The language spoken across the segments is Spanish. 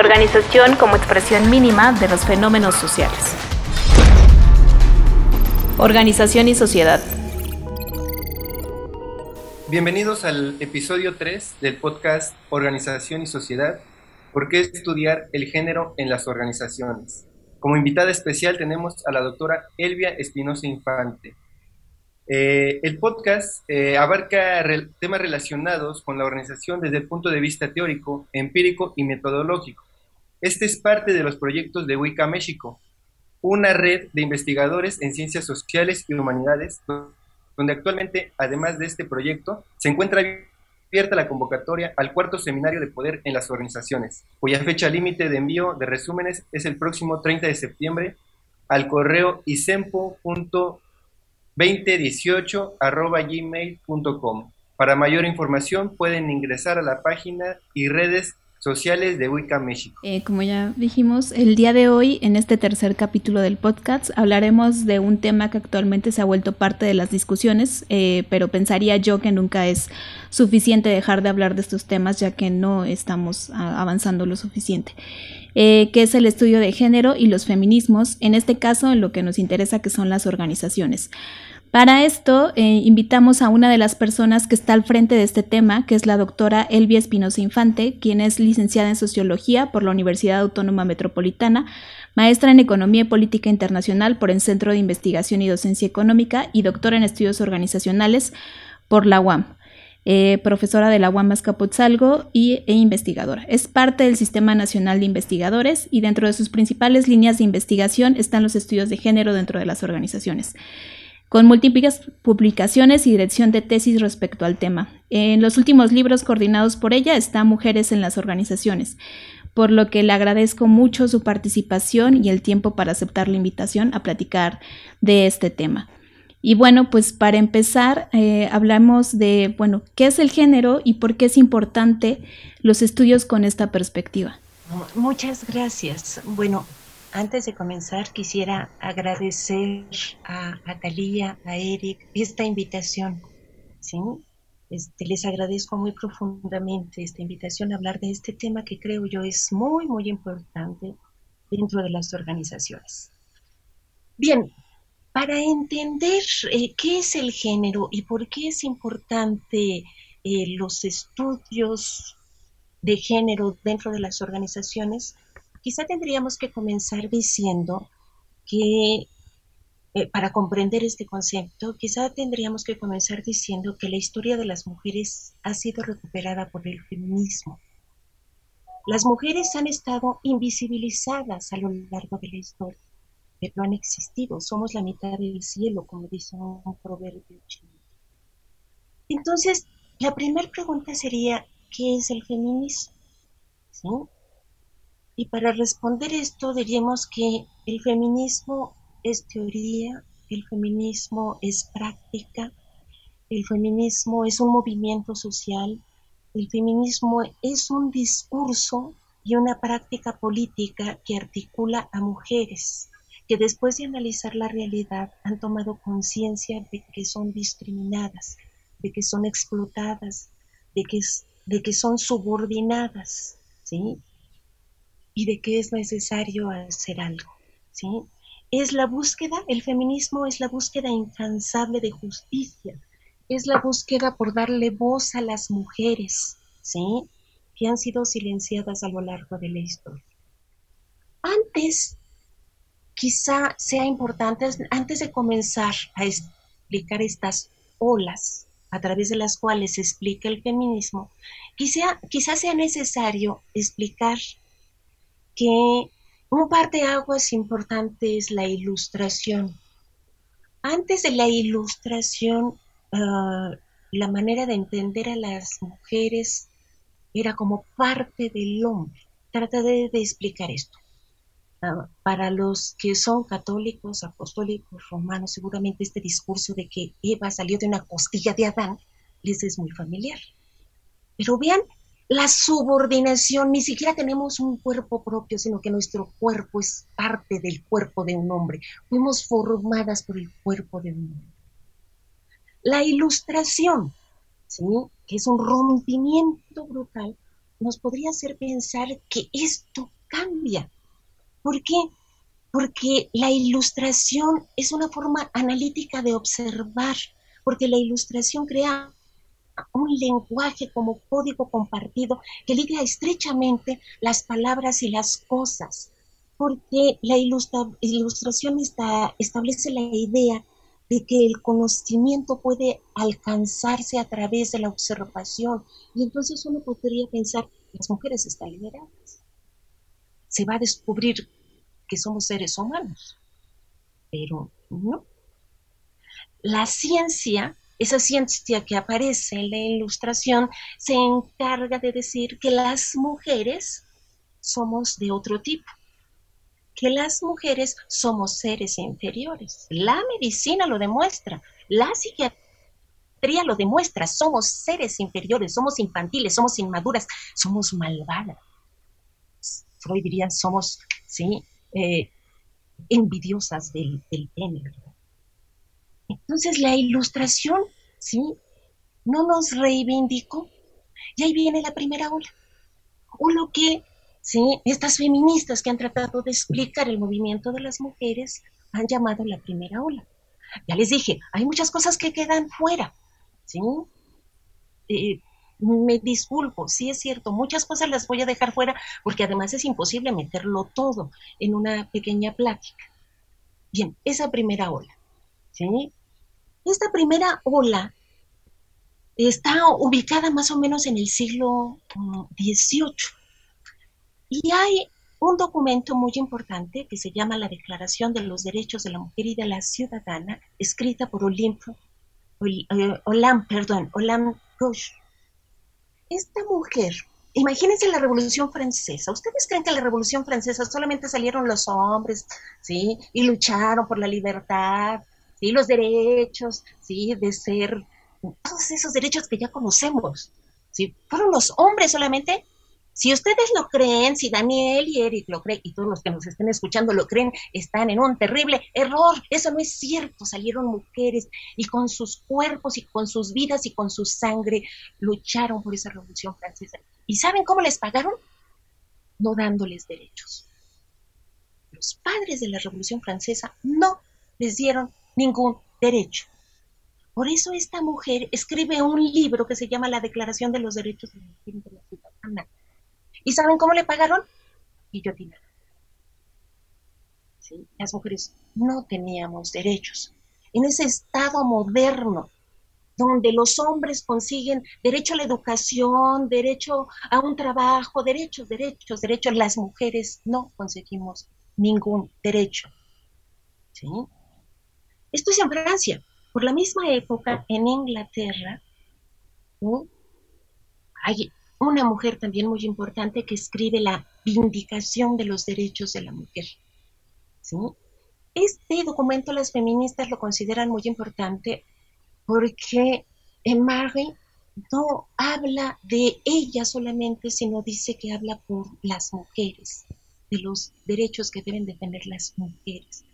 organización como expresión mínima de los fenómenos sociales. Organización y sociedad. Bienvenidos al episodio 3 del podcast Organización y Sociedad. ¿Por qué estudiar el género en las organizaciones? Como invitada especial tenemos a la doctora Elvia Espinosa Infante. Eh, el podcast eh, abarca temas relacionados con la organización desde el punto de vista teórico, empírico y metodológico. Este es parte de los proyectos de Wicca México, una red de investigadores en ciencias sociales y humanidades donde actualmente, además de este proyecto, se encuentra abierta la convocatoria al cuarto seminario de poder en las organizaciones, cuya fecha límite de envío de resúmenes es el próximo 30 de septiembre al correo isempo.2018.gmail.com. Para mayor información pueden ingresar a la página y redes sociales de Wicca México. Eh, como ya dijimos, el día de hoy, en este tercer capítulo del podcast, hablaremos de un tema que actualmente se ha vuelto parte de las discusiones, eh, pero pensaría yo que nunca es suficiente dejar de hablar de estos temas ya que no estamos avanzando lo suficiente. Eh, que es el estudio de género y los feminismos, en este caso en lo que nos interesa que son las organizaciones. Para esto, eh, invitamos a una de las personas que está al frente de este tema, que es la doctora Elvia Espinosa Infante, quien es licenciada en Sociología por la Universidad Autónoma Metropolitana, maestra en Economía y Política Internacional por el Centro de Investigación y Docencia Económica y doctora en Estudios Organizacionales por la UAM. Eh, profesora de la UAM Azcapotzalco y, e investigadora. Es parte del Sistema Nacional de Investigadores y dentro de sus principales líneas de investigación están los estudios de género dentro de las organizaciones con múltiples publicaciones y dirección de tesis respecto al tema. En los últimos libros coordinados por ella está Mujeres en las Organizaciones, por lo que le agradezco mucho su participación y el tiempo para aceptar la invitación a platicar de este tema. Y bueno, pues para empezar, eh, hablamos de, bueno, qué es el género y por qué es importante los estudios con esta perspectiva. Muchas gracias. Bueno, antes de comenzar, quisiera agradecer a, a a Eric, esta invitación. ¿sí? Este, les agradezco muy profundamente esta invitación a hablar de este tema que creo yo es muy, muy importante dentro de las organizaciones. Bien, para entender eh, qué es el género y por qué es importante eh, los estudios de género dentro de las organizaciones, Quizá tendríamos que comenzar diciendo que eh, para comprender este concepto, quizá tendríamos que comenzar diciendo que la historia de las mujeres ha sido recuperada por el feminismo. Las mujeres han estado invisibilizadas a lo largo de la historia, pero han existido. Somos la mitad del cielo, como dice un proverbio chino. Entonces, la primera pregunta sería, ¿qué es el feminismo? ¿Sí? Y para responder esto diríamos que el feminismo es teoría, el feminismo es práctica, el feminismo es un movimiento social, el feminismo es un discurso y una práctica política que articula a mujeres que después de analizar la realidad han tomado conciencia de que son discriminadas, de que son explotadas, de que, de que son subordinadas, ¿sí? Y de que es necesario hacer algo, ¿sí? Es la búsqueda, el feminismo es la búsqueda incansable de justicia, es la búsqueda por darle voz a las mujeres, ¿sí? Que han sido silenciadas a lo largo de la historia. Antes, quizá sea importante, antes de comenzar a explicar estas olas a través de las cuales se explica el feminismo, quizá, quizá sea necesario explicar que un par de aguas importante es la ilustración. Antes de la ilustración, ah, la manera de entender a las mujeres era como parte del hombre. Trataré de, explicar esto. Ah, para los que son católicos, apostólicos, romanos, seguramente este discurso de que Eva salió de una costilla de Adán les es muy familiar. Pero vean la subordinación, ni siquiera tenemos un cuerpo propio, sino que nuestro cuerpo es parte del cuerpo de un hombre. Fuimos formadas por el cuerpo de un hombre. La ilustración, ¿sí? que es un rompimiento brutal, nos podría hacer pensar que esto cambia. ¿Por qué? Porque la ilustración es una forma analítica de observar, porque la ilustración crea un lenguaje como código compartido que liga estrechamente las palabras y las cosas, porque la ilustración establece la idea de que el conocimiento puede alcanzarse a través de la observación. Y entonces uno podría pensar, las mujeres están liberadas. Se va a descubrir que somos seres humanos. Pero no. La ciencia, esa ciencia que aparece en la ilustración, se encarga de decir que las mujeres somos de otro tipo que las mujeres somos seres inferiores. La medicina lo demuestra, la psiquiatría lo demuestra, somos seres inferiores, somos infantiles, somos inmaduras, somos malvadas. Freud diría, somos, sí, eh, envidiosas del, del Entonces la ilustración, sí, no nos reivindicó. Y ahí viene la primera ola. O lo que ¿sí? Estas feministas que han tratado de explicar el movimiento de las mujeres han llamado la primera ola. Ya les dije, hay muchas cosas que quedan fuera, ¿sí? Eh, me disculpo, sí es cierto, muchas cosas las voy a dejar fuera porque además es imposible meterlo todo en una pequeña plática. Bien, esa primera ola, ¿sí? Esta primera ola está ubicada más o menos en el siglo XVIII. Y hay un documento muy importante que se llama la Declaración de los Derechos de la Mujer y de la Ciudadana, escrita por Olympe, eh, Olam, perdón, Olam Roche. Esta mujer, imagínense la Revolución Francesa. ¿Ustedes creen que en la Revolución Francesa solamente salieron los hombres, sí, y lucharon por la libertad, sí, los derechos, sí, de ser, todos esos derechos que ya conocemos, sí, fueron los hombres solamente si ustedes lo creen, si Daniel y Eric lo creen, y todos los que nos estén escuchando lo creen, están en un terrible error. Eso no es cierto. Salieron mujeres y con sus cuerpos y con sus vidas y con su sangre lucharon por esa revolución francesa. ¿Y saben cómo les pagaron? No dándoles derechos. Los padres de la revolución francesa no les dieron ningún derecho. Por eso esta mujer escribe un libro que se llama La Declaración de los Derechos de la Ciudadana ¿Y saben cómo le pagaron? Guillotina. Las mujeres no teníamos derechos. En ese estado moderno, donde los hombres consiguen derecho a la educación, derecho a un trabajo, derechos, derechos, derechos, las mujeres no conseguimos ningún derecho. ¿Sí? Esto es en Francia. Por la misma época, en Inglaterra, hay una mujer también muy importante que escribe la vindicación de los derechos de la mujer. Este documento las feministas lo consideran muy importante porque Marie no habla de ella solamente, sino dice que habla por las mujeres, de los derechos que deben de tener las mujeres.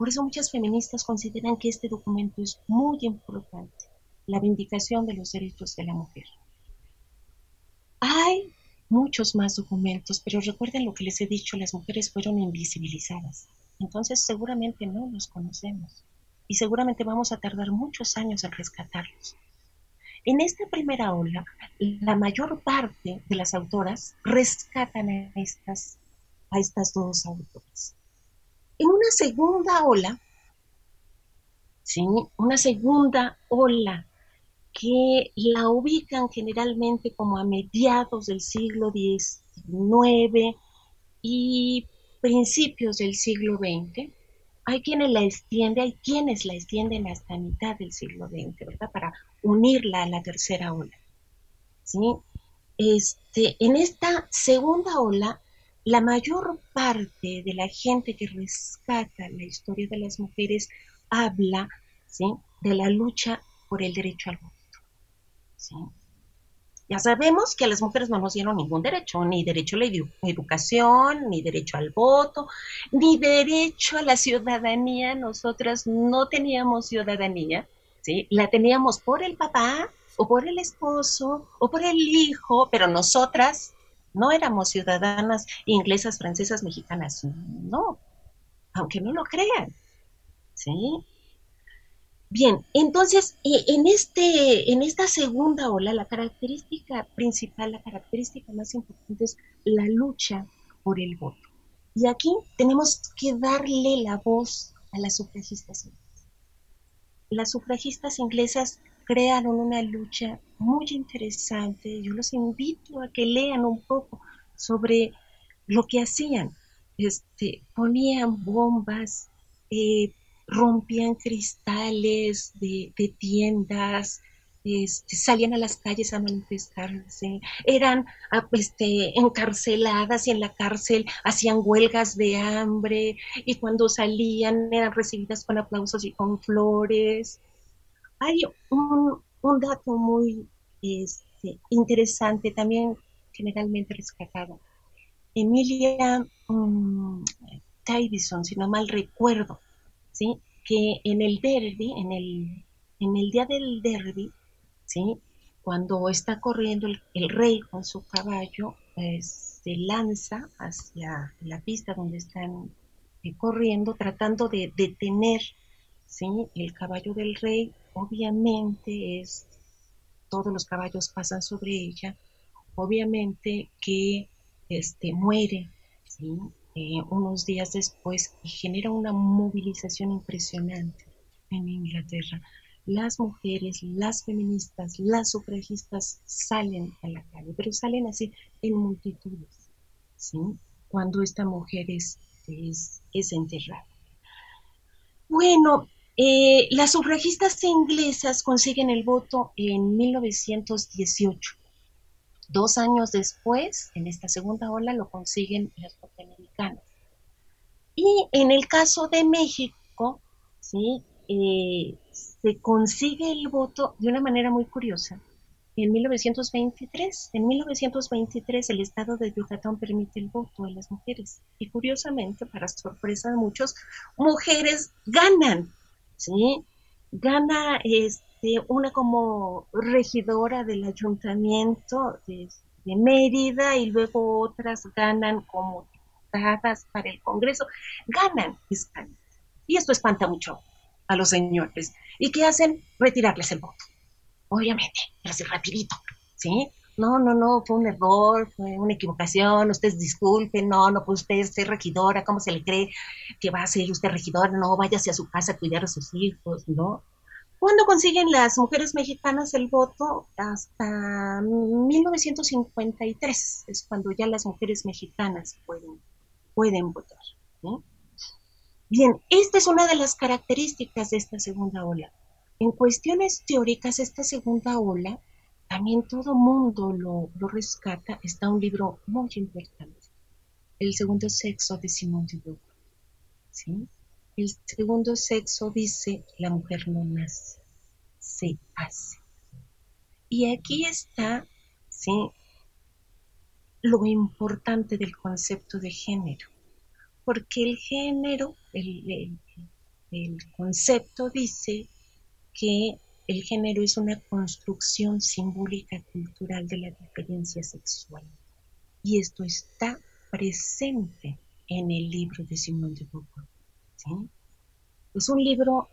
Por eso muchas feministas consideran que este documento es muy importante, la vindicación de los derechos de la mujer. Hay muchos más documentos, pero recuerden lo que les he dicho, las mujeres fueron invisibilizadas. Entonces seguramente no los conocemos y seguramente vamos a tardar muchos años en rescatarlos. En esta primera ola, la mayor parte de las autoras rescatan a estas, a estas dos autoras. En una segunda ola, ¿sí? una segunda ola que la ubican generalmente como a mediados del siglo XIX y principios del siglo XX. Hay quienes la extienden, hay quienes la extienden hasta mitad del siglo XX, ¿verdad? Para unirla a la tercera ola. ¿sí? Este, en esta segunda ola, la mayor parte de la gente que rescata la historia de las mujeres habla ¿sí? de la lucha por el derecho al voto. Ya sabemos que a las mujeres no nos dieron ningún derecho, ni derecho a la educación, ni derecho al voto, ni derecho a la ciudadanía. Nosotras no teníamos ciudadanía, ¿sí? La teníamos por el papá, o por el esposo, o por el hijo, pero nosotras No éramos ciudadanas inglesas, francesas, mexicanas, no, aunque no lo crean. ¿Sí? Bien, entonces, eh, en, este, en esta segunda ola, la característica principal, la característica más importante es la lucha por el voto. Y aquí tenemos que darle la voz a las sufragistas inglesas. Las sufragistas inglesas crearon una lucha muy interesante. Yo los invito a que lean un poco sobre lo que hacían. Este, ponían bombas, eh, rompían cristales de, tiendas, este, salían a las calles a manifestarse, eran ah, este, encarceladas y en la cárcel hacían huelgas de hambre y cuando salían eran recibidas con aplausos y con flores. Hay un, dato muy este, interesante, también generalmente rescatado. Emilia um, si no mal recuerdo, ¿sí? que en el derby, en el, en el día del derby, ¿sí? cuando está corriendo el, rey con su caballo, pues, se lanza hacia la pista donde están eh, corriendo, tratando de detener ¿sí? el caballo del rey. Obviamente es, todos los caballos pasan sobre ella, obviamente que este, muere, ¿sí? Eh, unos días después y genera una movilización impresionante en Inglaterra. Las mujeres, las feministas, las sufragistas salen a la calle, pero salen así en multitudes, ¿sí? Cuando esta mujer es, es, enterrada. Bueno, eh, las sufragistas inglesas consiguen el voto en 1918. Dos años después, en esta segunda ola, lo consiguen las norteamericanas. Y en el caso de México, ¿sí? Eh, se consigue el voto de una manera muy curiosa. En 1923, en 1923 el estado de Yucatán permite el voto a las mujeres. Y curiosamente, para sorpresa de muchos, mujeres ganan, ¿sí? Gana este, una como regidora del ayuntamiento de, Mérida y luego otras ganan como diputadas para el Congreso, ganan Y esto espanta mucho a los señores. ¿Y qué hacen? Retirarles el voto. Obviamente, así rapidito, ¿sí? No, no, no, fue un error, fue una equivocación, ustedes disculpen, no, no puede usted ser regidora, ¿cómo se le cree que va a ser usted regidora? No, váyase a su casa a cuidar a sus hijos, ¿no? ¿Cuándo consiguen las mujeres mexicanas el voto? Hasta 1953 es cuando ya las mujeres mexicanas pueden, pueden votar. Bien, esta es una de las características de esta segunda ola. En cuestiones teóricas, esta segunda ola, también todo mundo lo, lo rescata. Está un libro muy importante, El segundo sexo de Simón de Beauvoir. ¿sí? El segundo sexo dice, la mujer no nace, se hace. Y aquí está, ¿sí? Lo importante del concepto de género, porque el género, el, el concepto dice que el género es una construcción simbólica cultural de la diferencia sexual. Y esto está presente en el libro de Simón de Beauvoir. Es un libro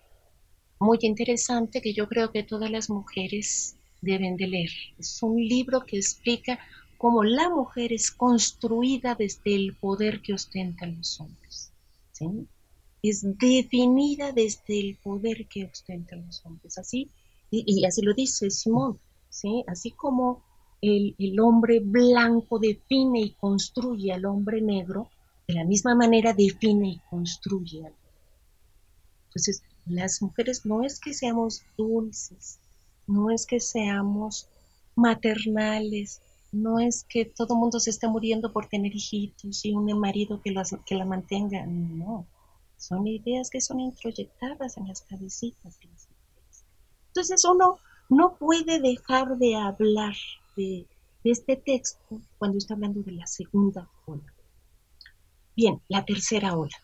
muy interesante que yo creo que todas las mujeres deben de leer. Es un libro que explica cómo la mujer es construida desde el poder que ostentan los hombres. Es definida desde el poder que ostentan los hombres. Así, y, así lo dice Simón, ¿sí? así como el, el, hombre blanco define y construye al hombre negro, de la misma manera define y construye al entonces, las mujeres no es que seamos dulces, no es que seamos maternales, no es que todo el mundo se esté muriendo por tener hijitos y un marido que, que la mantenga, no. Son ideas que son introyectadas en las cabecitas las. Entonces uno no puede dejar de hablar de, este texto cuando está hablando de la segunda ola. Bien, la tercera ola.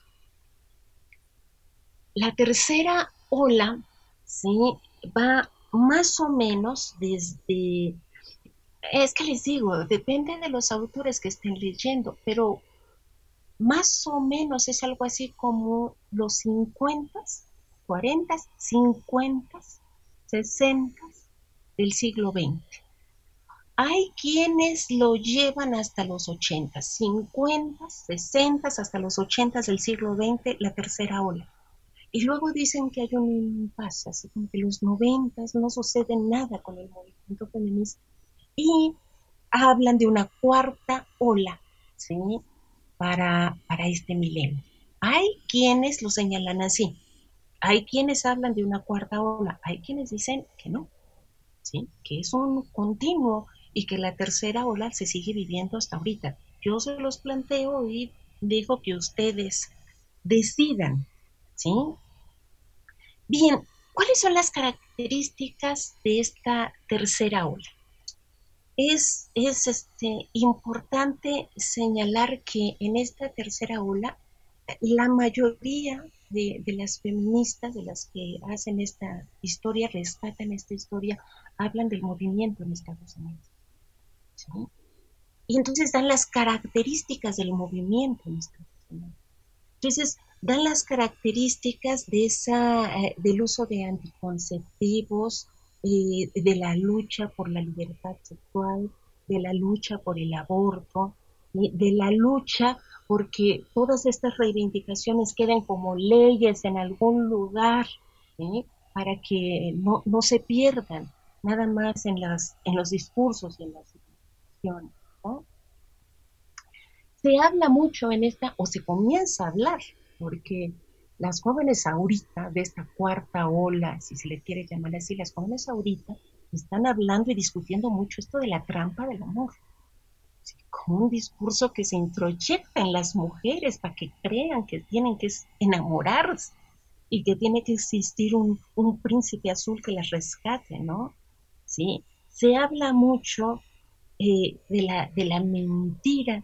La tercera ola ¿sí? va más o menos desde es que les digo, depende de los autores que estén leyendo, pero más o menos es algo así como los 50, 40, 50, 60 del siglo XX. Hay quienes lo llevan hasta los 80, 50, 60, hasta los 80 del siglo XX, la tercera ola. Y luego dicen que hay un impasse, así como que los 90 no sucede nada con el movimiento feminista. Y hablan de una cuarta ola, ¿sí? Para, para este milenio. Hay quienes lo señalan así. Hay quienes hablan de una cuarta ola. Hay quienes dicen que no, ¿sí? Que es un continuo y que la tercera ola se sigue viviendo hasta ahorita. Yo se los planteo y digo que ustedes decidan, ¿sí? Bien, ¿cuáles son las características de esta tercera ola? Es, es este, importante señalar que en esta tercera ola la mayoría de, las feministas, de las que hacen esta historia, rescatan esta historia, hablan del movimiento en Estados Unidos. Y entonces dan las características del movimiento en Estados Unidos. Entonces, dan las características de esa, eh, del uso de anticonceptivos, eh, de la lucha por la libertad sexual, de la lucha por el aborto, de la lucha porque todas estas reivindicaciones queden como leyes en algún lugar para que no, no, se pierdan nada más en, las, en los discursos y en las se habla mucho en esta, o se comienza a hablar, porque las jóvenes ahorita, de esta cuarta ola, si se le quiere llamar así, las jóvenes ahorita están hablando y discutiendo mucho esto de la trampa del amor. Como un discurso que se introyecta en las mujeres para que crean que tienen que enamorarse y que tiene que existir un, un príncipe azul que las rescate, ¿no? Sí, se habla mucho eh, de, la, de la mentira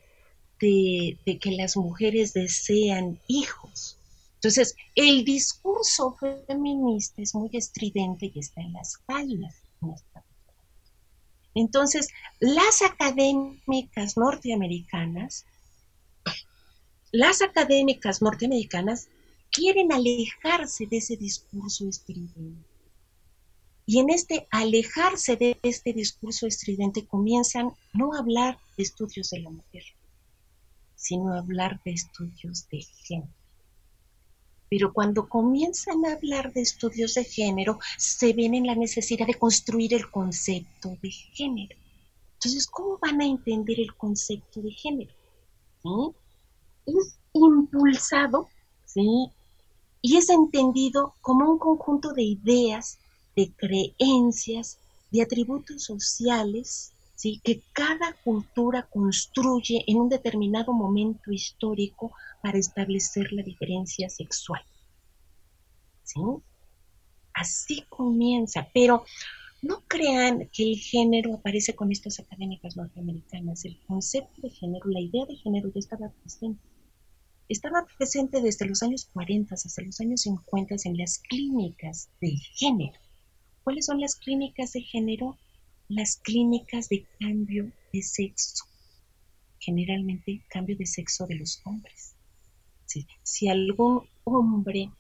de, que las mujeres desean hijos. Entonces, el discurso feminista es muy estridente y está en las calles. Entonces, las académicas norteamericanas, las académicas norteamericanas quieren alejarse de ese discurso estridente. Y en este alejarse de este discurso estridente comienzan no a hablar de estudios de la mujer, sino a hablar de estudios de género. Pero cuando comienzan a hablar de estudios de género, se ven en la necesidad de construir el concepto de género. Entonces, ¿cómo van a entender el concepto de género? Es impulsado, ¿sí? Y es entendido como un conjunto de ideas de creencias, de atributos sociales, ¿sí? que cada cultura construye en un determinado momento histórico para establecer la diferencia sexual. ¿sí? Así comienza, pero no crean que el género aparece con estas académicas norteamericanas. El concepto de género, la idea de género ya estaba presente. Estaba presente desde los años 40 hasta los años 50 en las clínicas de género. ¿Cuáles son las clínicas de género? Las clínicas de cambio de sexo. Generalmente cambio de sexo de los hombres. Si algún hombre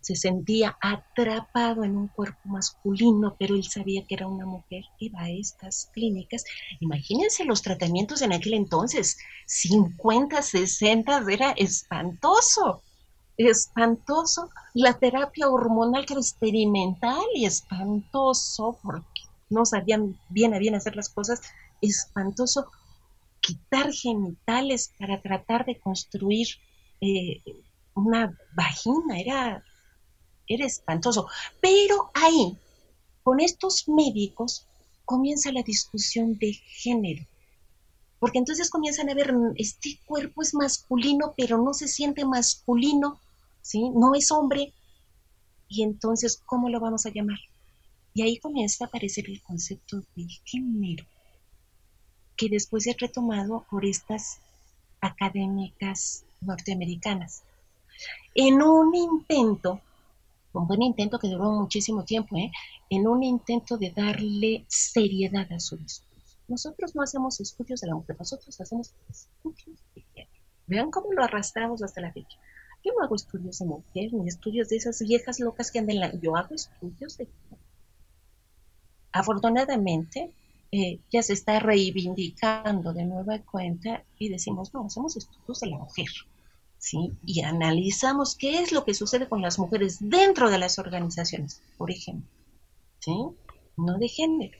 se sentía atrapado en un cuerpo masculino, pero él sabía que era una mujer, iba a estas clínicas. Imagínense los tratamientos en aquel entonces, 50, 60, era espantoso espantoso, la terapia hormonal que era experimental y espantoso, porque no sabían bien a bien hacer las cosas, espantoso quitar genitales para tratar de construir eh, una vagina, era, era espantoso. Pero ahí, con estos médicos, comienza la discusión de género. Porque entonces comienzan a ver, este cuerpo es masculino, pero no se siente masculino ¿sí? No es hombre. Y entonces, ¿cómo lo vamos a llamar? Y ahí comienza a aparecer el concepto de género, que después es retomado por estas académicas norteamericanas. En un intento, un buen intento que duró muchísimo tiempo, ¿eh? en un intento de darle seriedad a su discurso. nosotros no hacemos estudios de la mujer, nosotros hacemos estudios de género. Vean cómo lo arrastramos hasta la fecha. Yo no hago estudios de mujer, ni estudios de esas viejas locas que andan en la... Yo hago estudios de género. Afortunadamente, eh, ya se está reivindicando de nueva cuenta y decimos, no, hacemos estudios de la mujer. ¿sí? Y analizamos qué es lo que sucede con las mujeres dentro de las organizaciones, por ejemplo. ¿sí? No de género.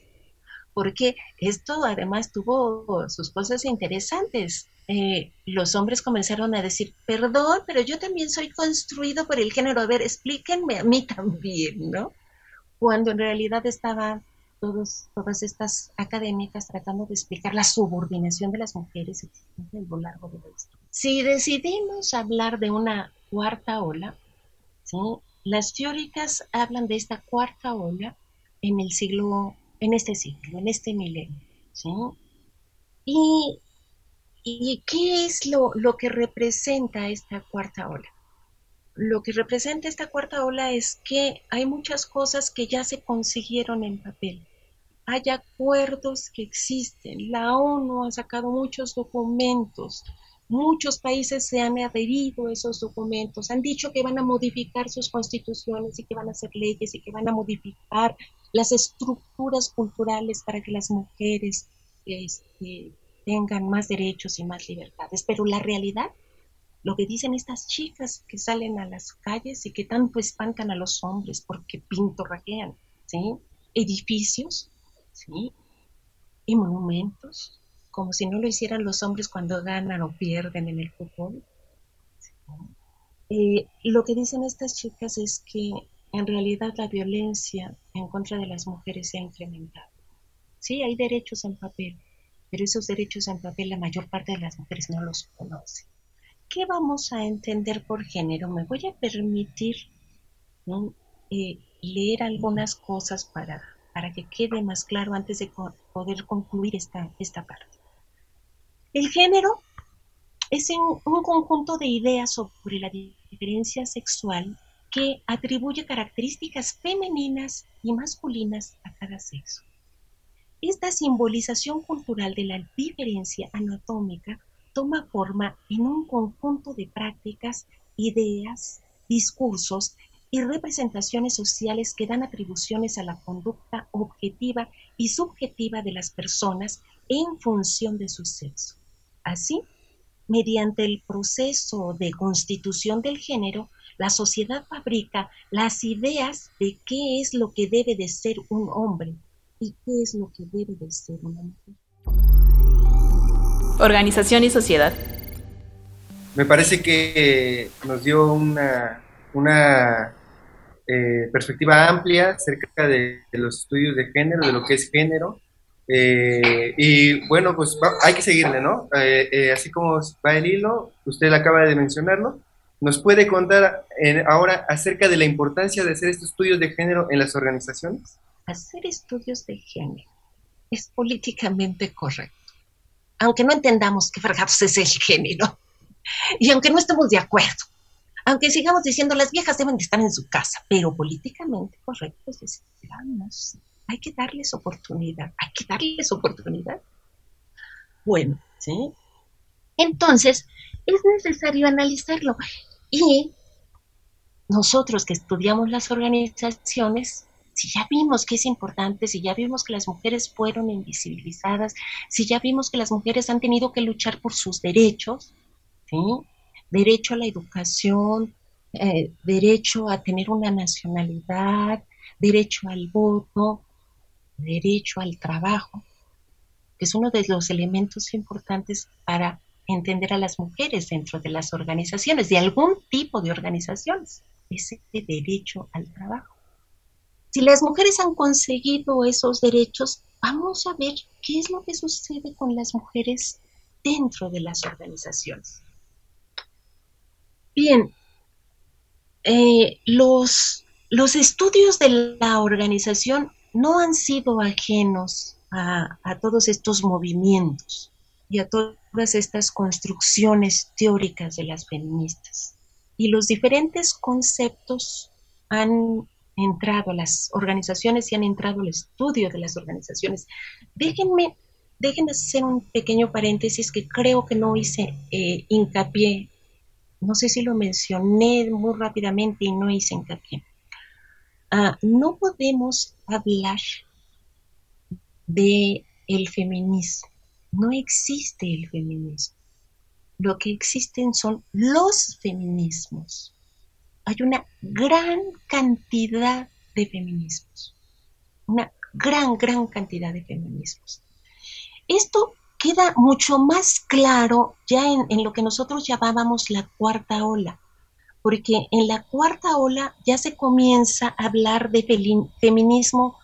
Porque esto además tuvo sus cosas interesantes. Eh, los hombres comenzaron a decir, perdón, pero yo también soy construido por el género. A ver, explíquenme a mí también, ¿no? Cuando en realidad estaban todos, todas estas académicas tratando de explicar la subordinación de las mujeres a lo largo de la historia. Si decidimos hablar de una cuarta ola, ¿sí? las teóricas hablan de esta cuarta ola en el siglo, en este siglo, en este milenio. ¿sí? Y, ¿Y qué es lo, lo que representa esta cuarta ola? Lo que representa esta cuarta ola es que hay muchas cosas que ya se consiguieron en papel. Hay acuerdos que existen. La ONU ha sacado muchos documentos. Muchos países se han adherido a esos documentos. Han dicho que van a modificar sus constituciones y que van a hacer leyes y que van a modificar las estructuras culturales para que las mujeres este, tengan más derechos y más libertades. Pero la realidad, lo que dicen estas chicas que salen a las calles y que tanto espantan a los hombres porque pintorraquean, ¿sí? Edificios, ¿sí? Y monumentos, como si no lo hicieran los hombres cuando ganan o pierden en el fútbol. Eh, lo que dicen estas chicas es que en realidad la violencia en contra de las mujeres se ha incrementado. Sí, hay derechos en papel, pero esos derechos en papel la mayor parte de las mujeres no los conoce. ¿Qué vamos a entender por género? Me voy a permitir eh, leer algunas cosas para, para que quede más claro antes de poder concluir esta, esta parte. El género es un conjunto de ideas sobre la diferencia sexual que atribuye características femeninas y masculinas a cada sexo. Esta simbolización cultural de la diferencia anatómica toma forma en un conjunto de prácticas, ideas, discursos y representaciones sociales que dan atribuciones a la conducta objetiva y subjetiva de las personas en función de su sexo. Así, mediante el proceso de constitución del género, la sociedad fabrica las ideas de qué es lo que debe de ser un hombre y qué es lo que debe de ser una mujer. Organización y sociedad. Me parece que nos dio una, una eh, perspectiva amplia acerca de, los estudios de género, de lo que es género. Eh, y bueno, pues hay que seguirle, ¿no? Eh, así como va el hilo, usted acaba de mencionarlo, ¿Nos puede contar ahora acerca de la importancia de hacer estos estudios de género en las organizaciones? Hacer estudios de género es políticamente correcto, aunque no entendamos qué fregados es el género y aunque no estemos de acuerdo, aunque sigamos diciendo las viejas deben de estar en su casa, pero políticamente correcto es decir, vamos, hay que darles oportunidad, hay que darles oportunidad. Bueno, ¿sí? Entonces, es necesario analizarlo. Y nosotros que estudiamos las organizaciones, si ya vimos que es importante, si ya vimos que las mujeres fueron invisibilizadas, si ya vimos que las mujeres han tenido que luchar por sus derechos, derecho a la educación, eh, derecho a tener una nacionalidad, derecho al voto, derecho al trabajo, que es uno de los elementos importantes para entender a las mujeres dentro de las organizaciones, de algún tipo de organizaciones, ese derecho al trabajo. Si las mujeres han conseguido esos derechos, vamos a ver qué es lo que sucede con las mujeres dentro de las organizaciones. Bien, eh, los, los estudios de la organización no han sido ajenos a, a todos estos movimientos y a todas estas construcciones teóricas de las feministas. Y los diferentes conceptos han entrado a las organizaciones y han entrado al estudio de las organizaciones. Déjenme déjenme hacer un pequeño paréntesis que creo que no hice eh, hincapié. No sé si lo mencioné muy rápidamente y no hice hincapié. Ah, no podemos hablar de el feminismo. No existe el feminismo. Lo que existen son los feminismos. Hay una gran cantidad de feminismos. Una gran, gran cantidad de feminismos. Esto queda mucho más claro ya en, lo que nosotros llamábamos la cuarta ola, porque en la cuarta ola ya se comienza a hablar de feminismo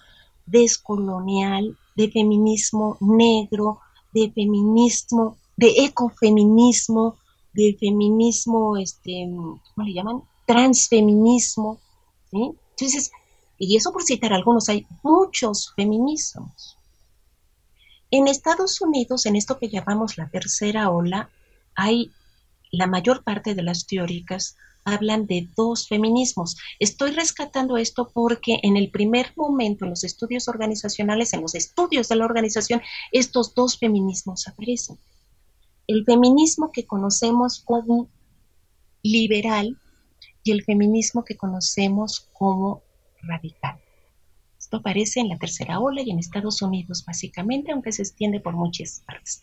descolonial, de feminismo negro, de feminismo, de ecofeminismo, de feminismo, este, ¿cómo le llaman? Transfeminismo. Entonces, y eso por citar algunos, hay muchos feminismos. En Estados Unidos, en esto que llamamos la tercera ola, hay la mayor parte de las teóricas hablan de dos feminismos. Estoy rescatando esto porque en el primer momento, en los estudios organizacionales, en los estudios de la organización, estos dos feminismos aparecen. El feminismo que conocemos como liberal y el feminismo que conocemos como radical. Esto aparece en la tercera ola y en Estados Unidos básicamente, aunque se extiende por muchas partes.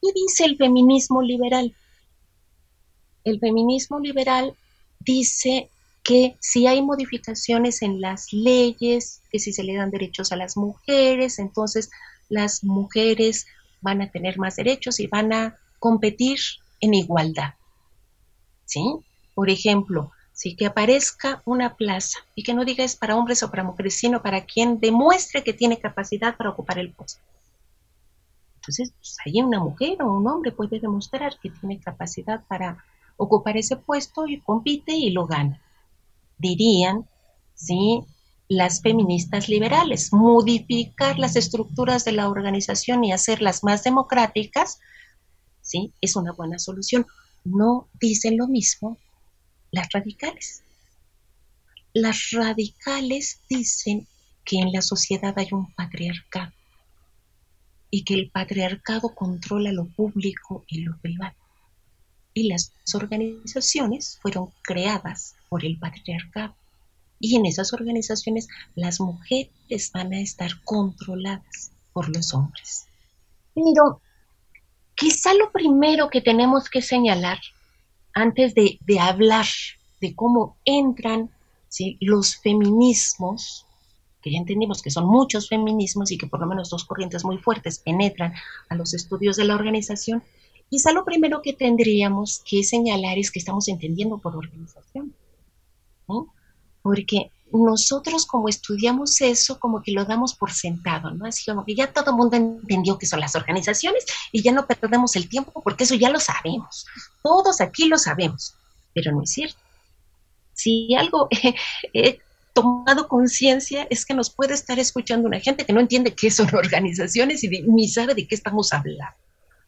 Y dice el feminismo liberal. El feminismo liberal dice que si hay modificaciones en las leyes, que si se le dan derechos a las mujeres, entonces las mujeres van a tener más derechos y van a competir en igualdad. ¿Sí? Por ejemplo, ¿sí? que aparezca una plaza y que no diga es para hombres o para mujeres, sino para quien demuestre que tiene capacidad para ocupar el puesto. Entonces, pues, ahí una mujer o un hombre puede demostrar que tiene capacidad para ocupar ese puesto y compite y lo gana. Dirían, ¿sí? Las feministas liberales, modificar las estructuras de la organización y hacerlas más democráticas, ¿sí? Es una buena solución. No dicen lo mismo las radicales. Las radicales dicen que en la sociedad hay un patriarcado y que el patriarcado controla lo público y lo privado. Y las organizaciones fueron creadas por el patriarcado. Y en esas organizaciones las mujeres van a estar controladas por los hombres. Pero quizá lo primero que tenemos que señalar antes de, hablar de cómo entran los feminismos, que ya entendimos que son muchos feminismos y que por lo menos dos corrientes muy fuertes penetran a los estudios de la organización, quizá lo primero que tendríamos que señalar es que estamos entendiendo por organización. Porque nosotros como estudiamos eso, como que lo damos por sentado, ¿no? Así como que ya todo el mundo entendió que son las organizaciones y ya no perdemos el tiempo porque eso ya lo sabemos. Todos aquí lo sabemos, pero no es cierto. Si algo he tomado conciencia es que nos puede estar escuchando una gente que no entiende qué son organizaciones y ni sabe de qué estamos hablando.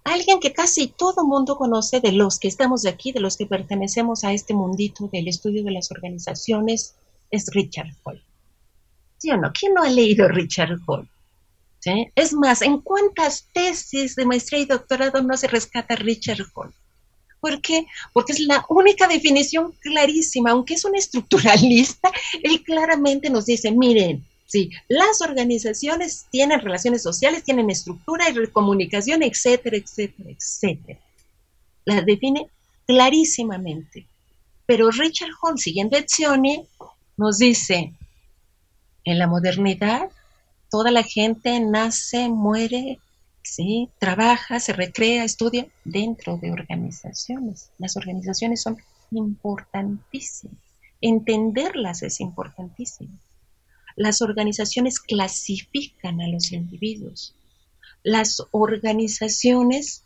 Alguien que casi todo mundo conoce de los que estamos de aquí, de los que pertenecemos a este mundito del estudio de las organizaciones, es Richard Hall. ¿Sí o no? ¿Quién no ha leído Richard Hall? Es más, ¿en cuántas tesis de maestría y doctorado no se rescata Richard Hall? ¿Por qué? Porque es la única definición clarísima, aunque es un estructuralista, él claramente nos dice, miren, sí, las organizaciones tienen relaciones sociales, tienen estructura y comunicación, etcétera, etcétera, etcétera. La define clarísimamente. Pero Richard Hall, siguiendo Etzioni, nos dice, en la modernidad, toda la gente nace, muere, ¿sí? trabaja, se recrea, estudia dentro de organizaciones. Las organizaciones son importantísimas. Entenderlas es importantísimo. Las organizaciones clasifican a los individuos. Las organizaciones,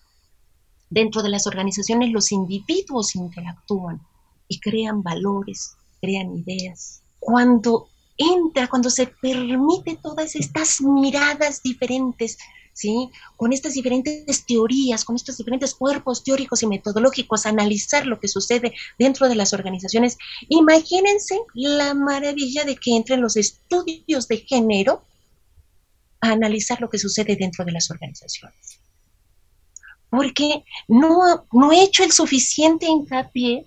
dentro de las organizaciones los individuos interactúan y crean valores, crean ideas, cuando entra, cuando se permite todas estas miradas diferentes, ¿sí? Con estas diferentes teorías, con estos diferentes cuerpos teóricos y metodológicos, analizar lo que sucede dentro de las organizaciones. Imagínense la maravilla de que entren los estudios de género a analizar lo que sucede dentro de las organizaciones. Porque no, no he hecho el suficiente hincapié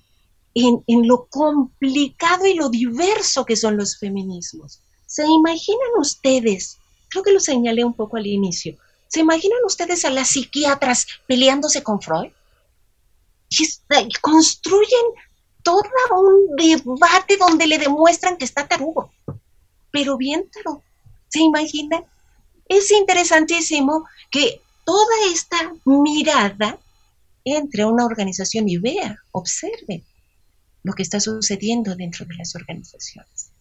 en, en lo complicado y lo diverso que son los feminismos. ¿Se imaginan ustedes? Creo que lo señalé un poco al inicio. ¿Se imaginan ustedes a las psiquiatras peleándose con Freud? Y construyen todo un debate donde le demuestran que está tarugo, pero bien tarugo. ¿Se imaginan? Es interesantísimo que toda esta mirada entre una organización y vea, observe lo que está sucediendo dentro de las organizaciones.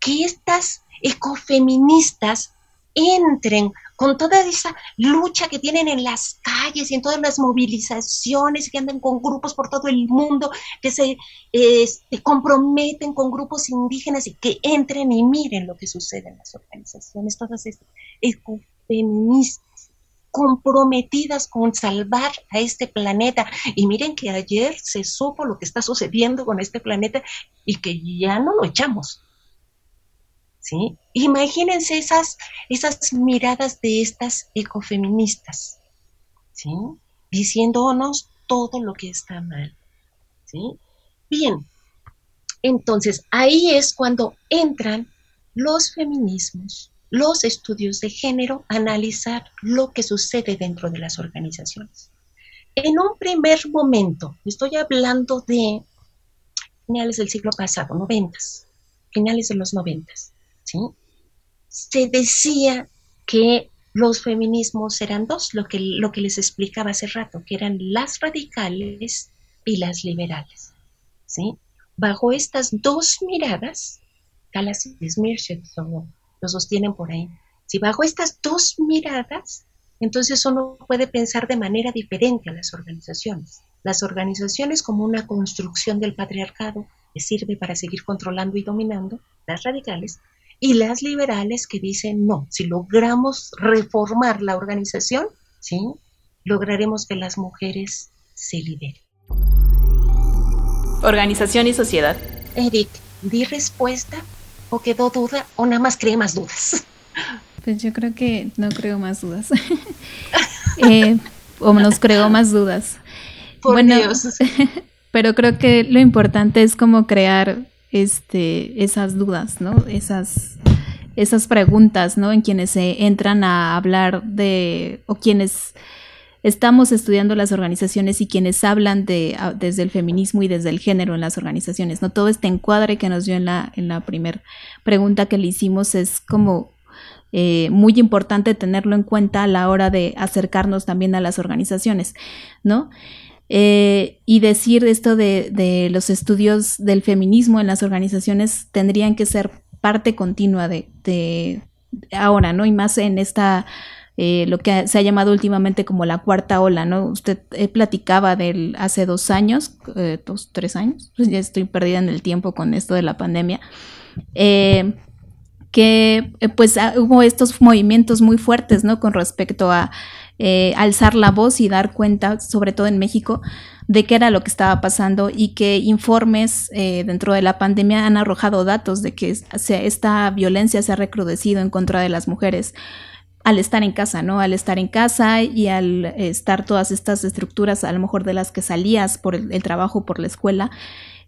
Que estas ecofeministas entren con toda esa lucha que tienen en las calles y en todas las movilizaciones, que andan con grupos por todo el mundo, que se este, comprometen con grupos indígenas y que entren y miren lo que sucede en las organizaciones, todas estas ecofeministas comprometidas con salvar a este planeta. Y miren que ayer se supo lo que está sucediendo con este planeta y que ya no lo echamos. ¿sí? Imagínense esas, esas miradas de estas ecofeministas, ¿sí? Diciéndonos todo lo que está mal, ¿sí? Bien, entonces ahí es cuando entran los feminismos, los estudios de género, analizar lo que sucede dentro de las organizaciones. En un primer momento, estoy hablando de finales del siglo pasado, noventas, finales de los noventas, se decía que los feminismos eran dos, lo que, lo que les explicaba hace rato, que eran las radicales y las liberales. ¿sí? Bajo estas dos miradas, Calas y lo sostienen por ahí. Si bajo estas dos miradas, entonces uno puede pensar de manera diferente a las organizaciones. Las organizaciones como una construcción del patriarcado que sirve para seguir controlando y dominando, las radicales y las liberales que dicen, no, si logramos reformar la organización, ¿sí? lograremos que las mujeres se liberen. Organización y sociedad. Eric, ¿di respuesta o quedó duda o nada más cree más dudas? Pues yo creo que no creo más dudas. eh, o nos creo más dudas. Por bueno, Dios. pero creo que lo importante es como crear este, esas dudas, ¿no? Esas, esas preguntas, ¿no? En quienes se entran a hablar de, o quienes estamos estudiando las organizaciones y quienes hablan de, desde el feminismo y desde el género en las organizaciones, ¿no? Todo este encuadre que nos dio en la, en la primera pregunta que le hicimos es como eh, muy importante tenerlo en cuenta a la hora de acercarnos también a las organizaciones, ¿no? Eh, y decir esto de, los estudios del feminismo en las organizaciones tendrían que ser parte continua de, ahora, ¿no? Y más en esta, eh, lo que se ha llamado últimamente como la cuarta ola, ¿no? Usted eh, platicaba del hace dos años, dos, tres años, pues ya estoy perdida en el tiempo con esto de la pandemia, que pues ah, hubo estos movimientos muy fuertes, ¿no? Con respecto a eh, alzar la voz y dar cuenta, sobre todo en México, de qué era lo que estaba pasando y que informes eh, dentro de la pandemia han arrojado datos de que esta violencia se ha recrudecido en contra de las mujeres al estar en casa, ¿no? Al estar en casa y al estar todas estas estructuras, a lo mejor de las que salías por el, el trabajo, por la escuela,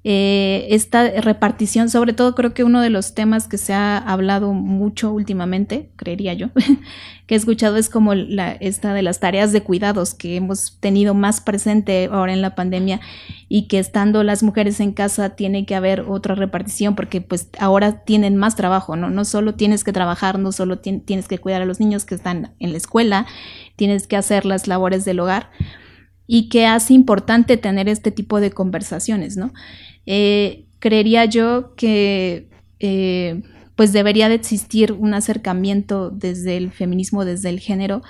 eh, esta repartición, sobre todo creo que uno de los temas que se ha hablado mucho últimamente, creería yo, que he escuchado es como la, esta de las tareas de cuidados que hemos tenido más presente ahora en la pandemia y que estando las mujeres en casa tiene que haber otra repartición porque pues ahora tienen más trabajo, ¿no? No solo tienes que trabajar, no solo tienes que cuidar a los niños que están en la escuela, tienes que hacer las labores del hogar y que hace importante tener este tipo de conversaciones, ¿no? Eh, creería yo que eh, pues debería de existir un acercamiento desde el feminismo, desde el género.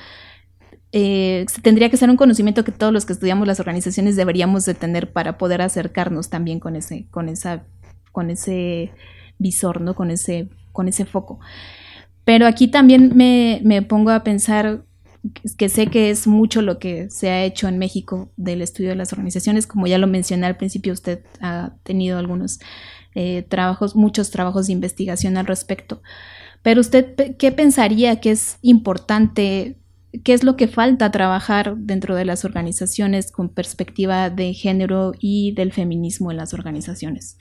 Eh, tendría que ser un conocimiento que todos los que estudiamos las organizaciones deberíamos de tener para poder acercarnos también con ese, con esa, con ese visor, ¿no? Con ese, con ese foco. Pero aquí también me, me pongo a pensar que sé que es mucho lo que se ha hecho en México del estudio de las organizaciones. Como ya lo mencioné al principio, usted ha tenido algunos eh, trabajos, muchos trabajos de investigación al respecto. Pero usted, ¿qué pensaría que es importante? ¿Qué es lo que falta trabajar dentro de las organizaciones con perspectiva de género y del feminismo en las organizaciones?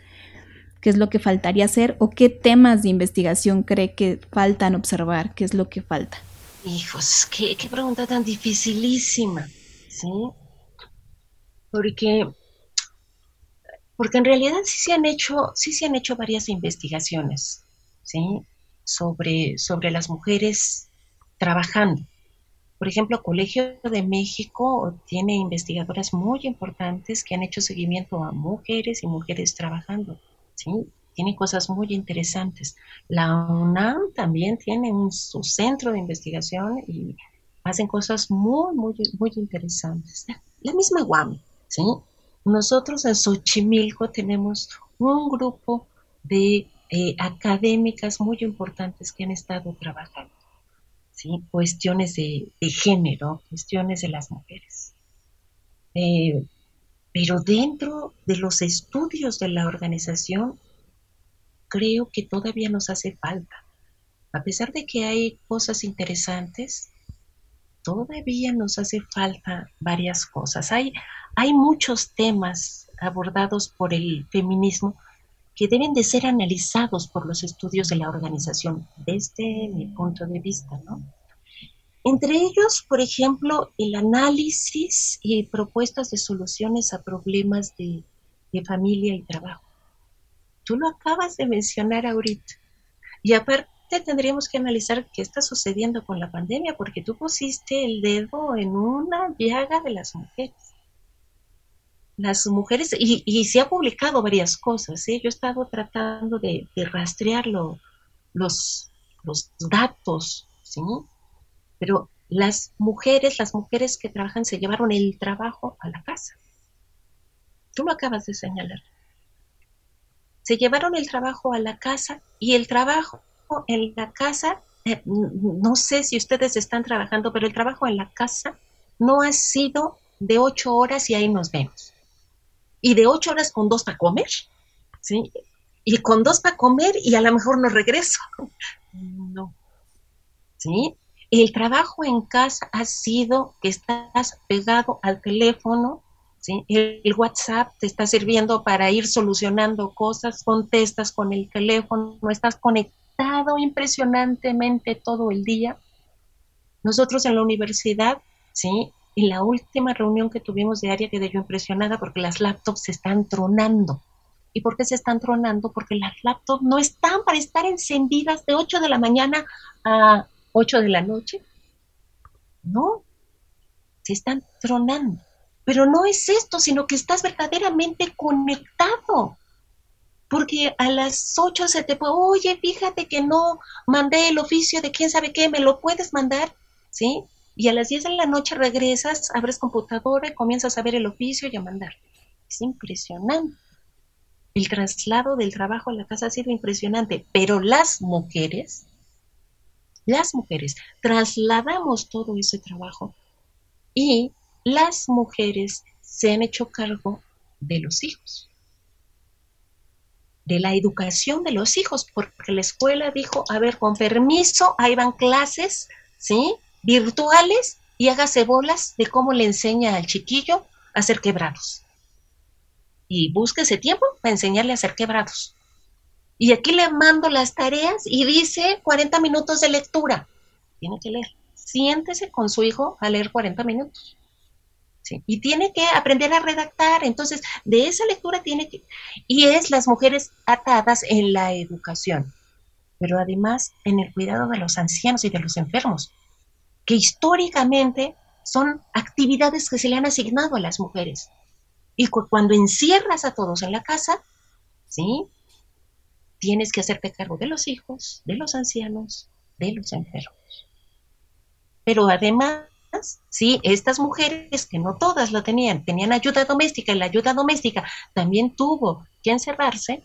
¿Qué es lo que faltaría hacer o qué temas de investigación cree que faltan observar? ¿Qué es lo que falta? Hijos, qué, pregunta tan dificilísima, ¿sí? Porque porque en realidad sí se han hecho, sí se han hecho varias investigaciones, ¿sí? Sobre, sobre las mujeres trabajando. Por ejemplo, Colegio de México tiene investigadoras muy importantes que han hecho seguimiento a mujeres y mujeres trabajando, ¿sí? Tiene cosas muy interesantes. La UNAM también tiene su centro de investigación y hacen cosas muy, muy, muy interesantes. La misma UAM, ¿sí? Nosotros en Xochimilco tenemos un grupo de eh, académicas muy importantes que han estado trabajando, ¿sí? cuestiones de, género, cuestiones de las mujeres. Eh, pero dentro de los estudios de la organización, creo que todavía nos hace falta. A pesar de que hay cosas interesantes, todavía nos hace falta varias cosas. Hay, hay muchos temas abordados por el feminismo que deben de ser analizados por los estudios de la organización, desde mi punto de vista, ¿no? Entre ellos, por ejemplo, el análisis y propuestas de soluciones a problemas de, de familia y trabajo. Tú lo acabas de mencionar ahorita. Y aparte, tendríamos que analizar qué está sucediendo con la pandemia, porque tú pusiste el dedo en una llaga de las mujeres. Las mujeres, y, se ha publicado varias cosas, ¿eh? yo he estado tratando de, rastrear los, los datos, ¿sí? Pero las mujeres, las mujeres que trabajan se llevaron el trabajo a la casa. Tú lo acabas de señalar. Se llevaron el trabajo a la casa y el trabajo en la casa, eh, no sé si ustedes están trabajando, pero el trabajo en la casa no ha sido de ocho horas y ahí nos vemos. Y de ocho horas con dos para comer, ¿sí? Y con dos para comer y a lo mejor no regreso. No. ¿Sí? El trabajo en casa ha sido que estás pegado al teléfono, el, WhatsApp te está sirviendo para ir solucionando cosas, contestas con el teléfono, no estás conectado impresionantemente todo el día. Nosotros en la universidad, ¿sí? En la última reunión que tuvimos de área quedé yo impresionada porque las laptops se están tronando. ¿Y por qué se están tronando? Porque las laptops no están para estar encendidas de 8 de la mañana a 8 de la noche. No, se están tronando. Pero no es esto, sino que estás verdaderamente conectado porque a las 8 se te puede, oye, fíjate que no mandé el oficio de quién sabe qué, ¿me lo puedes mandar? ¿Sí? Y a las 10 de la noche regresas, abres computadora y comienzas a ver el oficio y a mandar. Es impresionante. El traslado del trabajo a la casa ha sido impresionante, pero las mujeres, las mujeres, trasladamos todo ese trabajo y las mujeres se han hecho cargo de los hijos de la educación de los hijos, porque la escuela dijo, a ver, con permiso, ahí van clases, ¿sí? Virtuales y hágase bolas de cómo le enseña al chiquillo a hacer quebrados. Y busque ese tiempo para enseñarle a hacer quebrados. Y aquí le mando las tareas y dice 40 minutos de lectura. Tiene que leer. Siéntese con su hijo a leer 40 minutos. Y tiene que aprender a redactar. Entonces, de esa lectura tiene que... Y es las mujeres atadas en la educación, pero además en el cuidado de los ancianos y de los enfermos, que históricamente son actividades que se le han asignado a las mujeres. Y cuando encierras a todos en la casa, ¿sí? Tienes que hacerte cargo de los hijos, de los ancianos, de los enfermos. Pero además ¿sí? Estas mujeres, que no todas lo tenían, tenían ayuda doméstica y la ayuda doméstica también tuvo que encerrarse,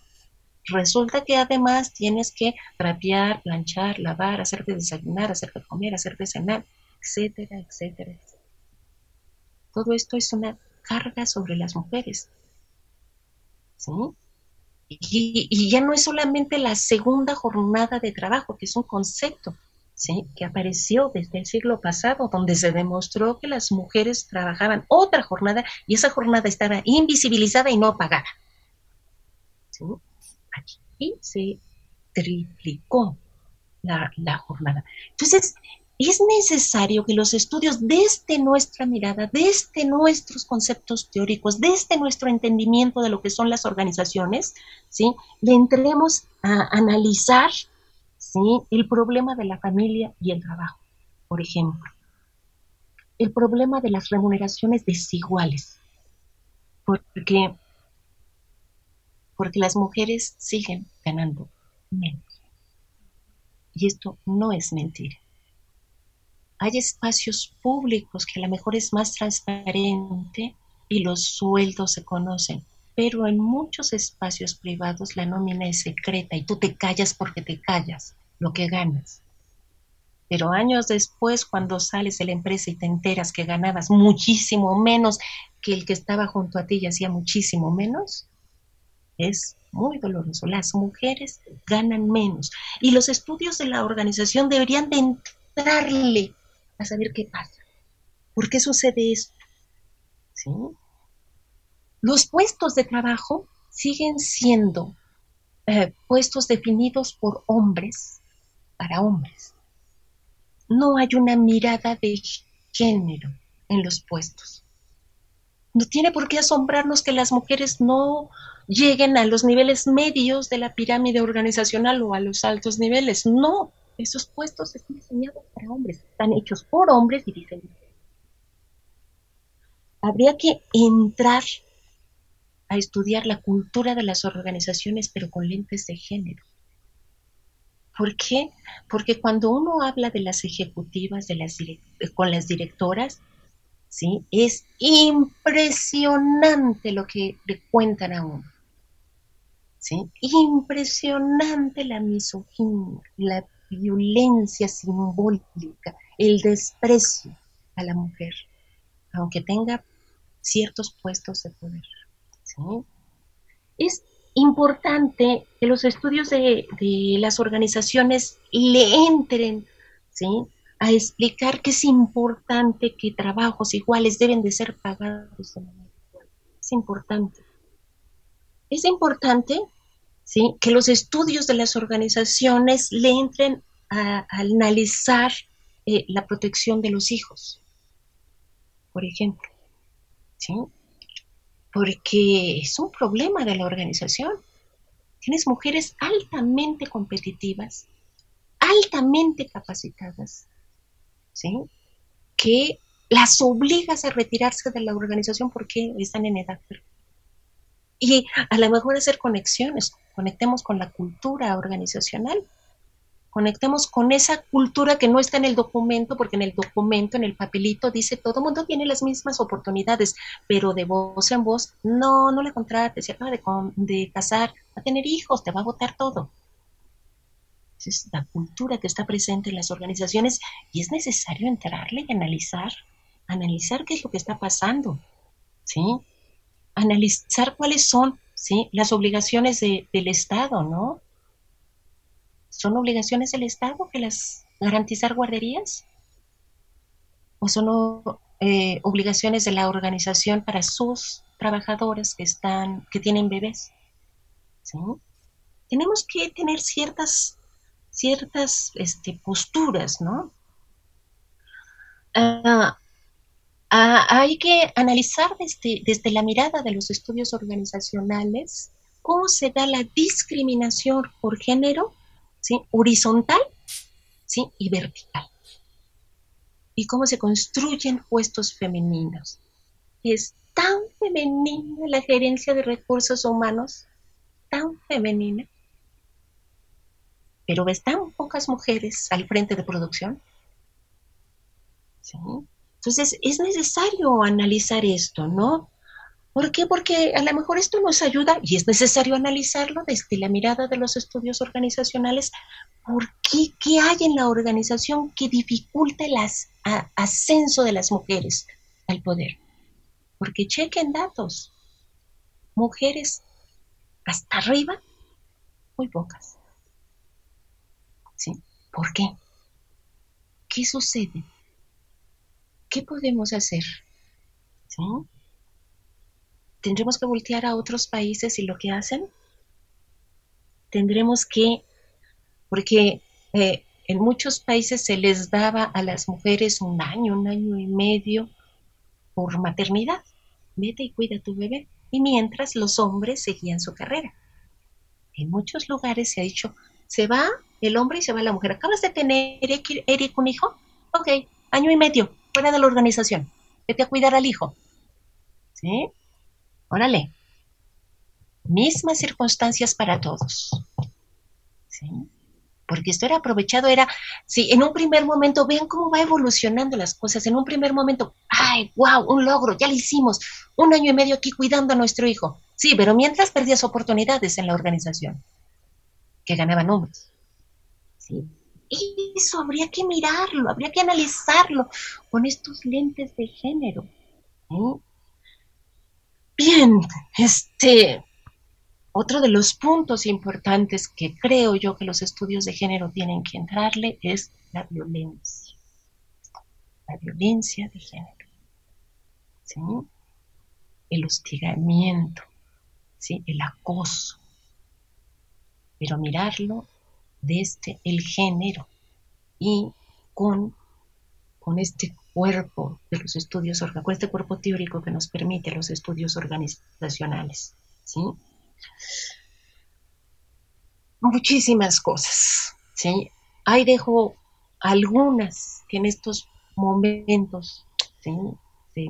resulta que además tienes que trapear, planchar, lavar, hacerte desayunar, hacerte comer, hacerte cenar, etcétera, etcétera. Todo esto es una carga sobre las mujeres. ¿Sí? Y, ya no es solamente la segunda jornada de trabajo, que es un concepto ¿sí? que apareció desde el siglo pasado, donde se demostró que las mujeres trabajaban otra jornada y esa jornada estaba invisibilizada y no pagada. ¿sí? Se triplicó la, la jornada. Entonces, es necesario que los estudios desde nuestra mirada, desde nuestros conceptos teóricos, desde nuestro entendimiento de lo que son las organizaciones, ¿sí? le entremos a analizar el problema de la familia y el trabajo, por ejemplo. El problema de las remuneraciones desiguales, porque, porque las mujeres siguen ganando menos. Y esto no es mentira hay espacios públicos que a lo mejor es más transparente y los sueldos se conocen, pero en muchos espacios privados la nómina es secreta y tú te callas porque te callas lo que ganas. Pero años después, cuando sales de la empresa y te enteras que ganabas muchísimo menos que el que estaba junto a ti y hacía muchísimo menos, es muy doloroso. Las mujeres ganan menos. Y los estudios de la organización deberían de entrarle a saber qué pasa. ¿Por qué sucede esto? ¿Sí? Los puestos de trabajo siguen siendo eh, puestos definidos por hombres para hombres. No hay una mirada de género en los puestos. No tiene por qué asombrarnos que las mujeres no lleguen a los niveles medios de la pirámide organizacional o a los altos niveles. No, esos puestos están diseñados para hombres, están hechos por hombres y diseñados. Habría que entrar a estudiar la cultura de las organizaciones, pero con lentes de género. ¿Por qué? Porque cuando uno habla de las ejecutivas, de las con las directoras, ¿sí? es impresionante lo que le cuentan a uno. ¿sí? Impresionante la misoginia, la violencia simbólica, el desprecio a la mujer, aunque tenga ciertos puestos de poder. Es importante que los estudios de, las organizaciones le entren a explicar que es importante que trabajos iguales deben de ser pagados de manera igual. Es importante. Es importante ¿sí? que los estudios de las organizaciones le entren a, analizar eh, la protección de los hijos, por ejemplo. ¿sí? Porque es un problema de la organización. Tienes mujeres altamente competitivas, altamente capacitadas, ¿sí? que las obligas a retirarse de la organización porque están en edad y a lo mejor hacer conexiones, conectemos con la cultura organizacional, conectemos con esa cultura que no está en el documento, porque en el documento, en el papelito, dice todo el mundo tiene las mismas oportunidades, pero de voz en voz, no, no le contrates, se acaba de, de casar, va a tener hijos, te va a votar todo. es la cultura que está presente en las organizaciones y es necesario entrarle y analizar, analizar qué es lo que está pasando, ¿sí? Analizar cuáles son ¿sí? Las obligaciones del Estado, ¿no? ¿Son obligaciones del Estado que las garantizar guarderías? ¿O son eh, obligaciones de la organización para sus trabajadores que están, que tienen bebés? Tenemos que tener ciertas, ciertas este, posturas, ¿no? Ah, Ah, hay que analizar desde, desde la mirada de los estudios organizacionales cómo se da la discriminación por género, horizontal y vertical. Y cómo se construyen puestos femeninos. Es tan femenina la gerencia de recursos humanos, tan femenina, pero ves tan pocas mujeres al frente de producción. Entonces, es necesario analizar esto, ¿no? ¿Por qué? Porque a lo mejor esto nos ayuda y es necesario analizarlo desde la mirada de los estudios organizacionales. ¿Por qué? ¿Qué hay en la organización que dificulta el ascenso de las mujeres al poder? Porque chequen datos. Mujeres hasta arriba, muy pocas. ¿Sí? ¿Por qué? ¿Qué sucede? ¿Qué podemos hacer? ¿Sí? ¿Tendremos que voltear a otros países y lo que hacen? Tendremos que, porque eh, en muchos países se les daba a las mujeres un año, un año y medio por maternidad. Vete y cuida a tu bebé. Y mientras los hombres seguían su carrera. En muchos lugares se ha dicho, se va el hombre y se va la mujer. ¿Acabas de tener, Eric, un hijo? Ok, año y medio, fuera de la organización. Vete a cuidar al hijo. ¿Sí? Órale. Mismas circunstancias para todos. ¿Sí? porque esto era aprovechado, era, sí, en un primer momento, vean cómo va evolucionando las cosas, en un primer momento, ay, wow, un logro, ya lo hicimos, un año y medio aquí cuidando a nuestro hijo. Sí, pero mientras perdías oportunidades en la organización, que ganaban hombres. Sí. Eso habría que mirarlo, habría que analizarlo con estos lentes de género. Bien, este, otro de los puntos importantes que creo yo que los estudios de género tienen que entrarle es la violencia. La violencia de género. ¿sí? El hostigamiento, ¿sí? el acoso. Pero mirarlo desde el género y con, con este cuerpo de los estudios, con este cuerpo teórico que nos permite los estudios organizacionales. ¿sí? muchísimas cosas. ¿sí? Ahí dejo algunas que en estos momentos se,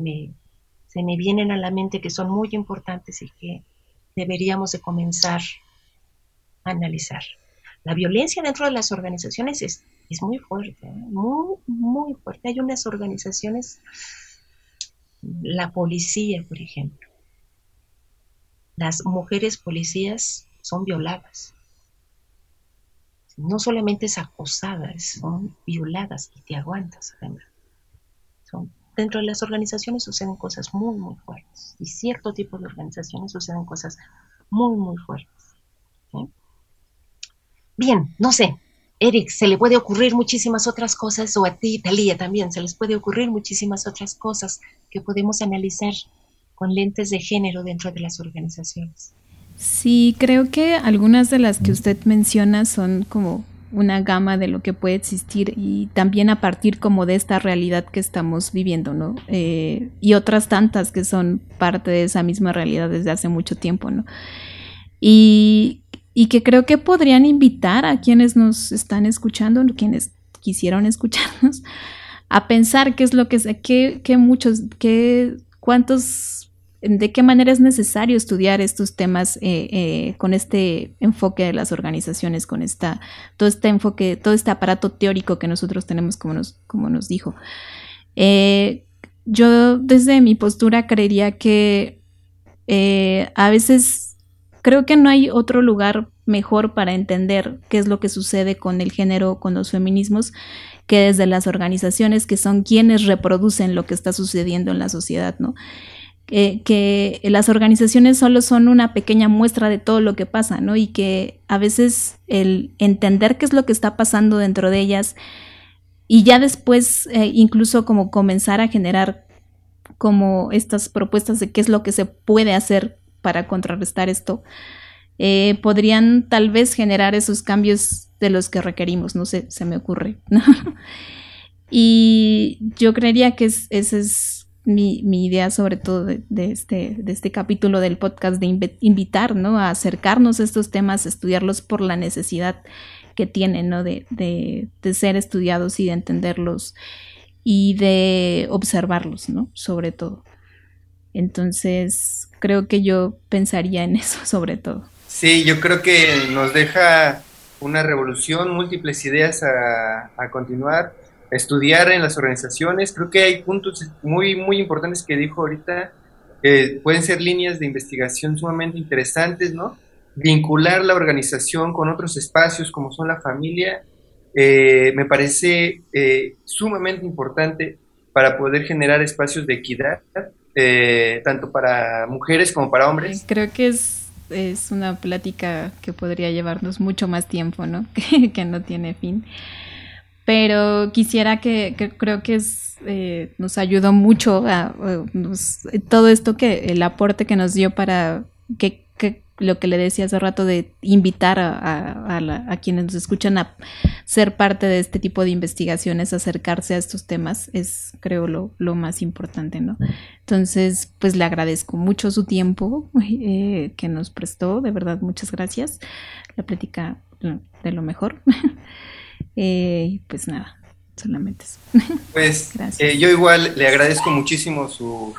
me, se me vienen a la mente que son muy importantes y que deberíamos de comenzar a analizar. La violencia dentro de las organizaciones es, es muy fuerte, ¿eh? muy, muy fuerte. Hay unas organizaciones, la policía, por ejemplo, las mujeres policías son violadas. No solamente es acosada, son violadas y te aguantas Son, dentro de las organizaciones suceden cosas muy, muy fuertes. Y cierto tipo de organizaciones suceden cosas muy, muy fuertes. Bien, no sé, Eric, se le puede ocurrir muchísimas otras cosas, o a ti, Talía, también, se les puede ocurrir muchísimas otras cosas que podemos analizar con lentes de género dentro de las organizaciones. Sí, creo que algunas de las que usted menciona son como una gama de lo que puede existir y también a partir como de esta realidad que estamos viviendo, ¿no? Eh, y otras tantas que son parte de esa misma realidad desde hace mucho tiempo, ¿no? Y, y que creo que podrían invitar a quienes nos están escuchando, quienes quisieron escucharnos, a pensar qué es lo que, qué, qué muchos, qué, cuántos de qué manera es necesario estudiar estos temas eh, eh, con este enfoque de las organizaciones, con esta, todo este enfoque, todo este aparato teórico que nosotros tenemos, como nos, como nos dijo. Eh, yo desde mi postura creería que a veces creo que no hay otro lugar mejor para entender qué es lo que sucede con el género, con los feminismos, que desde las organizaciones que son quienes reproducen lo que está sucediendo en la sociedad, ¿no? que las organizaciones solo son una pequeña muestra de todo lo que pasa, ¿no? Y que a veces el entender qué es lo que está pasando dentro de ellas y ya después eh, incluso como comenzar a generar como estas propuestas de qué es lo que se puede hacer para contrarrestar esto, eh, podrían tal vez generar esos cambios de los que requerimos, no sé, se me ocurre. y yo creería que ese es mi, idea sobre todo de, este, de este capítulo del podcast de invitar ¿no? a acercarnos a estos temas, estudiarlos por la necesidad que tienen ¿no? de, de, ser estudiados y de entenderlos y de observarlos, ¿no? sobre todo. Entonces, creo que yo pensaría en eso sobre todo. Sí, yo creo que nos deja una revolución, múltiples ideas a, continuar estudiar en las organizaciones. Creo que hay puntos muy, muy importantes que dijo ahorita, que pueden ser líneas de investigación sumamente interesantes, ¿no? Vincular la organización con otros espacios como son la familia, eh, me parece eh, sumamente importante para poder generar espacios de equidad, eh, tanto para mujeres como para hombres. Creo que es es una plática que podría llevarnos mucho más tiempo, ¿no? que no tiene fin. Pero quisiera que, creo que es, eh, nos ayudó mucho a, todo esto que el aporte que nos dio para que lo que le decía hace rato de invitar a, a, quienes nos escuchan a ser parte de este tipo de investigaciones, acercarse a estos temas, es creo lo, lo más importante, ¿no? Entonces, pues le agradezco mucho su tiempo eh, que nos prestó, de verdad, muchas gracias. La plática de lo mejor. eh, pues nada, solamente eso. Pues eh, yo igual le agradezco muchísimo su,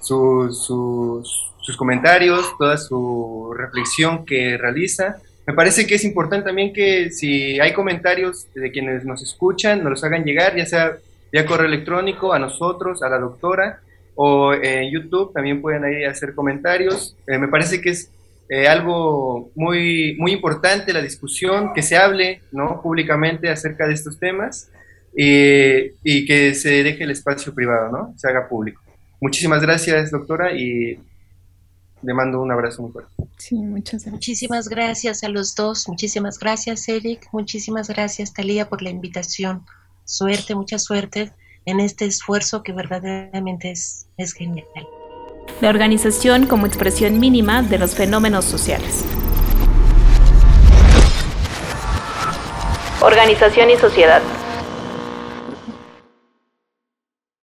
su, sus sus comentarios, toda su reflexión que realiza. Me parece que es importante también que si hay comentarios de quienes nos escuchan, nos los hagan llegar, ya sea vía correo electrónico a nosotros, a la doctora, o en YouTube también pueden ahí hacer comentarios. Eh, me parece que es eh, algo muy, muy importante la discusión, que se hable ¿no? públicamente acerca de estos temas eh, y que se deje el espacio privado, ¿no? se haga público. Muchísimas gracias, doctora, y le mando un abrazo muy fuerte. Sí, muchas gracias. Muchísimas gracias a los dos. Muchísimas gracias, Eric. Muchísimas gracias, Talía, por la invitación. Suerte, mucha suerte en este esfuerzo que verdaderamente es, es genial. La organización como expresión mínima de los fenómenos sociales. Organización y sociedad.